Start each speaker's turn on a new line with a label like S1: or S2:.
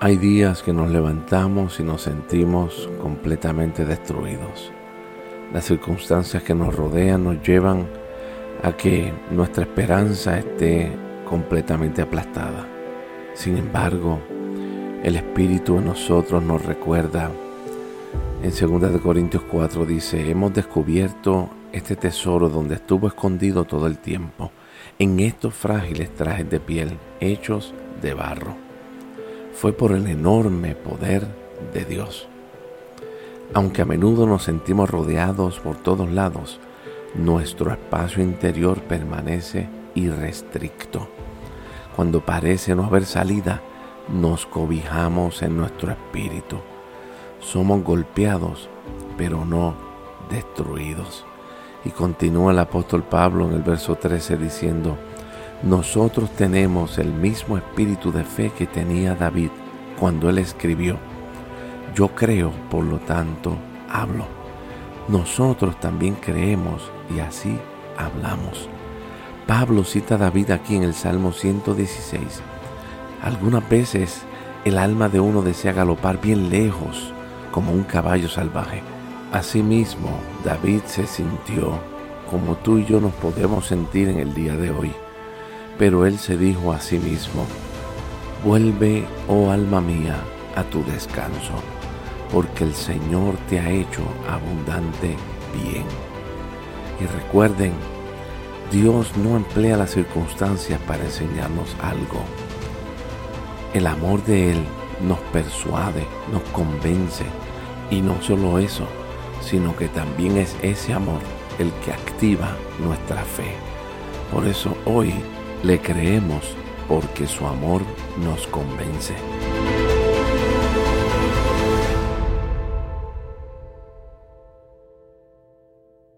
S1: Hay días que nos levantamos y nos sentimos completamente destruidos. Las circunstancias que nos rodean nos llevan a que nuestra esperanza esté completamente aplastada. Sin embargo, el Espíritu en nosotros nos recuerda. En 2 Corintios 4 dice, hemos descubierto este tesoro donde estuvo escondido todo el tiempo, en estos frágiles trajes de piel hechos de barro fue por el enorme poder de Dios. Aunque a menudo nos sentimos rodeados por todos lados, nuestro espacio interior permanece irrestricto. Cuando parece no haber salida, nos cobijamos en nuestro espíritu. Somos golpeados, pero no destruidos. Y continúa el apóstol Pablo en el verso 13 diciendo, nosotros tenemos el mismo espíritu de fe que tenía David cuando él escribió. Yo creo, por lo tanto, hablo. Nosotros también creemos y así hablamos. Pablo cita a David aquí en el Salmo 116. Algunas veces el alma de uno desea galopar bien lejos como un caballo salvaje. Asimismo, David se sintió como tú y yo nos podemos sentir en el día de hoy. Pero él se dijo a sí mismo, vuelve, oh alma mía, a tu descanso, porque el Señor te ha hecho abundante bien. Y recuerden, Dios no emplea las circunstancias para enseñarnos algo. El amor de Él nos persuade, nos convence. Y no solo eso, sino que también es ese amor el que activa nuestra fe. Por eso hoy le creemos porque su amor nos convence.